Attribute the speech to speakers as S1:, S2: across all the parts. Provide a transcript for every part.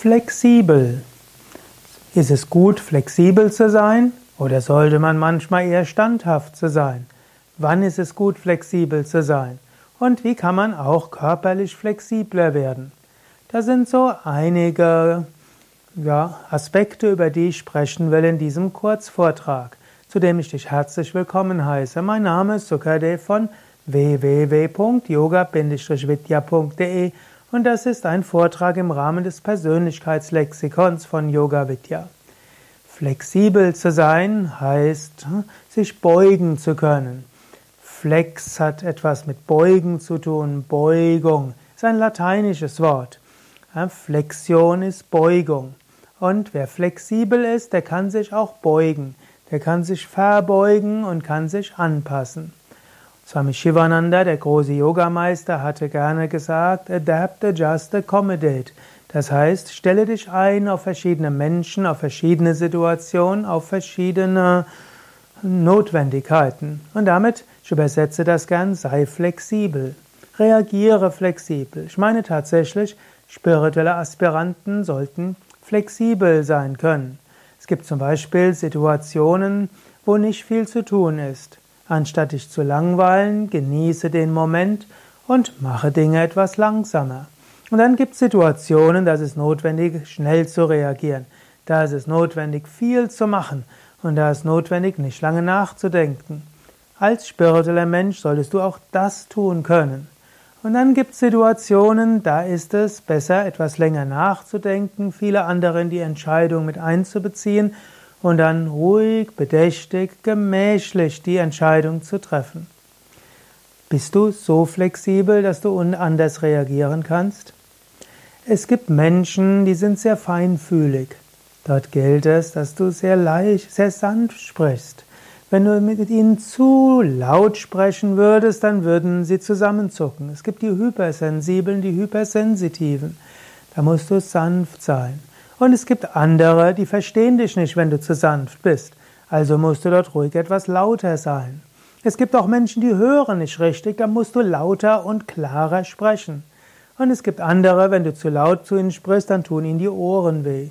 S1: Flexibel. Ist es gut, flexibel zu sein oder sollte man manchmal eher standhaft zu sein? Wann ist es gut, flexibel zu sein? Und wie kann man auch körperlich flexibler werden? Da sind so einige ja, Aspekte, über die ich sprechen will in diesem Kurzvortrag, zu dem ich dich herzlich willkommen heiße. Mein Name ist Sukadev von www.yoga-vidya.de und das ist ein Vortrag im Rahmen des Persönlichkeitslexikons von Yoga Vidya. Flexibel zu sein heißt, sich beugen zu können. Flex hat etwas mit beugen zu tun. Beugung ist ein lateinisches Wort. Flexion ist Beugung. Und wer flexibel ist, der kann sich auch beugen. Der kann sich verbeugen und kann sich anpassen. Swami Shivananda, der große Yogameister, hatte gerne gesagt, adapt, adjust, accommodate. Das heißt, stelle dich ein auf verschiedene Menschen, auf verschiedene Situationen, auf verschiedene Notwendigkeiten. Und damit, ich übersetze das gern, sei flexibel. Reagiere flexibel. Ich meine tatsächlich, spirituelle Aspiranten sollten flexibel sein können. Es gibt zum Beispiel Situationen, wo nicht viel zu tun ist. Anstatt dich zu langweilen, genieße den Moment und mache Dinge etwas langsamer. Und dann gibt es Situationen, da ist es notwendig, schnell zu reagieren. Da ist es notwendig, viel zu machen. Und da ist es notwendig, nicht lange nachzudenken. Als spiritueller Mensch solltest du auch das tun können. Und dann gibt es Situationen, da ist es besser, etwas länger nachzudenken, viele andere in die Entscheidung mit einzubeziehen und dann ruhig, bedächtig, gemächlich die Entscheidung zu treffen. Bist du so flexibel, dass du anders reagieren kannst? Es gibt Menschen, die sind sehr feinfühlig. Dort gilt es, dass du sehr leicht, sehr sanft sprichst. Wenn du mit ihnen zu laut sprechen würdest, dann würden sie zusammenzucken. Es gibt die Hypersensiblen, die Hypersensitiven. Da musst du sanft sein. Und es gibt andere, die verstehen dich nicht, wenn du zu sanft bist. Also musst du dort ruhig etwas lauter sein. Es gibt auch Menschen, die hören nicht richtig, da musst du lauter und klarer sprechen. Und es gibt andere, wenn du zu laut zu ihnen sprichst, dann tun ihnen die Ohren weh.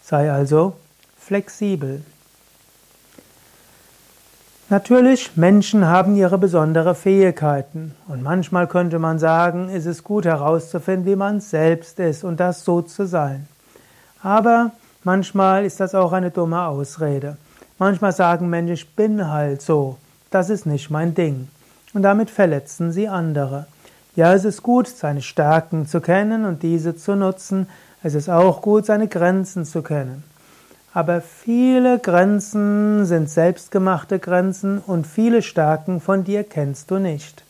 S1: Sei also flexibel. Natürlich, Menschen haben ihre besondere Fähigkeiten. Und manchmal könnte man sagen, ist es gut herauszufinden, wie man selbst ist und das so zu sein. Aber manchmal ist das auch eine dumme Ausrede. Manchmal sagen Menschen, ich bin halt so. Das ist nicht mein Ding. Und damit verletzen sie andere. Ja, es ist gut, seine Stärken zu kennen und diese zu nutzen. Es ist auch gut, seine Grenzen zu kennen. Aber viele Grenzen sind selbstgemachte Grenzen und viele Stärken von dir kennst du nicht.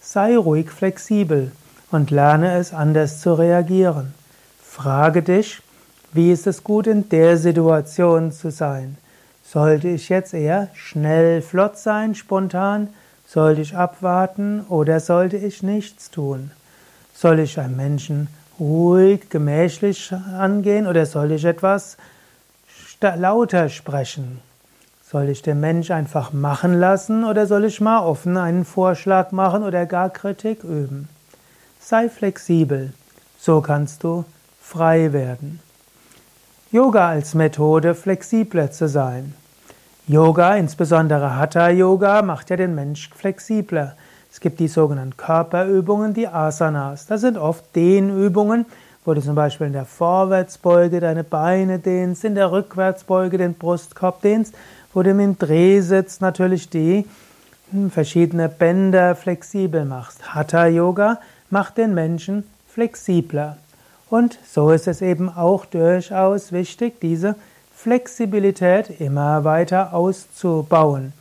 S1: Sei ruhig flexibel und lerne es anders zu reagieren. Frage dich, wie ist es gut, in der Situation zu sein? Sollte ich jetzt eher schnell, flott sein, spontan? Sollte ich abwarten oder sollte ich nichts tun? Soll ich einem Menschen ruhig, gemächlich angehen oder soll ich etwas lauter sprechen? Soll ich den Mensch einfach machen lassen oder soll ich mal offen einen Vorschlag machen oder gar Kritik üben? Sei flexibel, so kannst du frei werden. Yoga als Methode, flexibler zu sein. Yoga, insbesondere Hatha Yoga, macht ja den Mensch flexibler. Es gibt die sogenannten Körperübungen, die Asanas. Das sind oft Dehnübungen, wo du zum Beispiel in der Vorwärtsbeuge deine Beine dehnst, in der Rückwärtsbeuge den Brustkorb dehnst, wo du im Drehsitz natürlich die hm, verschiedene Bänder flexibel machst. Hatha Yoga macht den Menschen flexibler. Und so ist es eben auch durchaus wichtig, diese Flexibilität immer weiter auszubauen.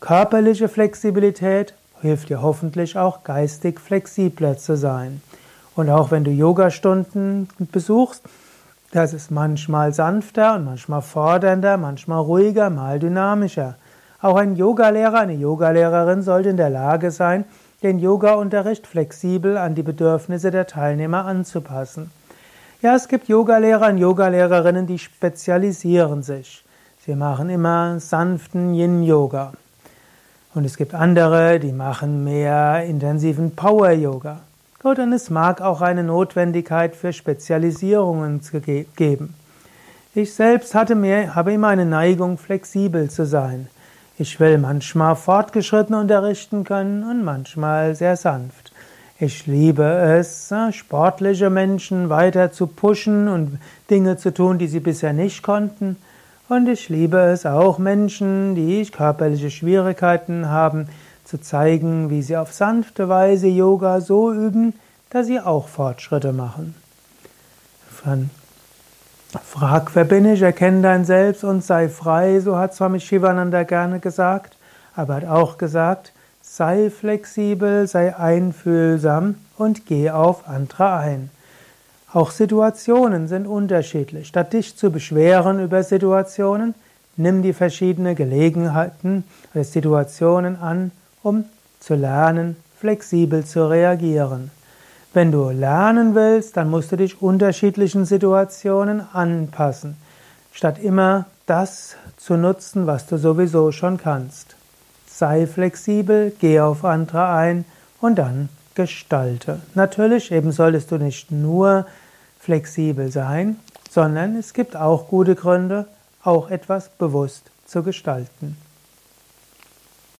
S1: Körperliche Flexibilität hilft dir hoffentlich auch geistig flexibler zu sein. Und auch wenn du Yogastunden besuchst, das ist manchmal sanfter und manchmal fordernder, manchmal ruhiger, mal dynamischer. Auch ein Yogalehrer, eine Yogalehrerin sollte in der Lage sein, den Yoga-Unterricht flexibel an die Bedürfnisse der Teilnehmer anzupassen. Ja, es gibt Yogalehrer und Yogalehrerinnen, die spezialisieren sich. Sie machen immer sanften Yin-Yoga. Und es gibt andere, die machen mehr intensiven Power-Yoga. und es mag auch eine Notwendigkeit für Spezialisierungen geben. Ich selbst hatte mehr, habe immer eine Neigung, flexibel zu sein. Ich will manchmal fortgeschritten unterrichten können und manchmal sehr sanft. Ich liebe es, sportliche Menschen weiter zu pushen und Dinge zu tun, die sie bisher nicht konnten. Und ich liebe es auch, Menschen, die körperliche Schwierigkeiten haben, zu zeigen, wie sie auf sanfte Weise Yoga so üben, dass sie auch Fortschritte machen. Frag, wer bin ich, erkenne dein Selbst und sei frei, so hat Swami Shivananda gerne gesagt, aber hat auch gesagt, sei flexibel, sei einfühlsam und geh auf andere ein. Auch Situationen sind unterschiedlich. Statt dich zu beschweren über Situationen, nimm die verschiedenen Gelegenheiten oder Situationen an, um zu lernen, flexibel zu reagieren. Wenn du lernen willst, dann musst du dich unterschiedlichen Situationen anpassen, statt immer das zu nutzen, was du sowieso schon kannst. Sei flexibel, geh auf andere ein und dann gestalte. Natürlich eben solltest du nicht nur flexibel sein, sondern es gibt auch gute Gründe, auch etwas bewusst zu gestalten.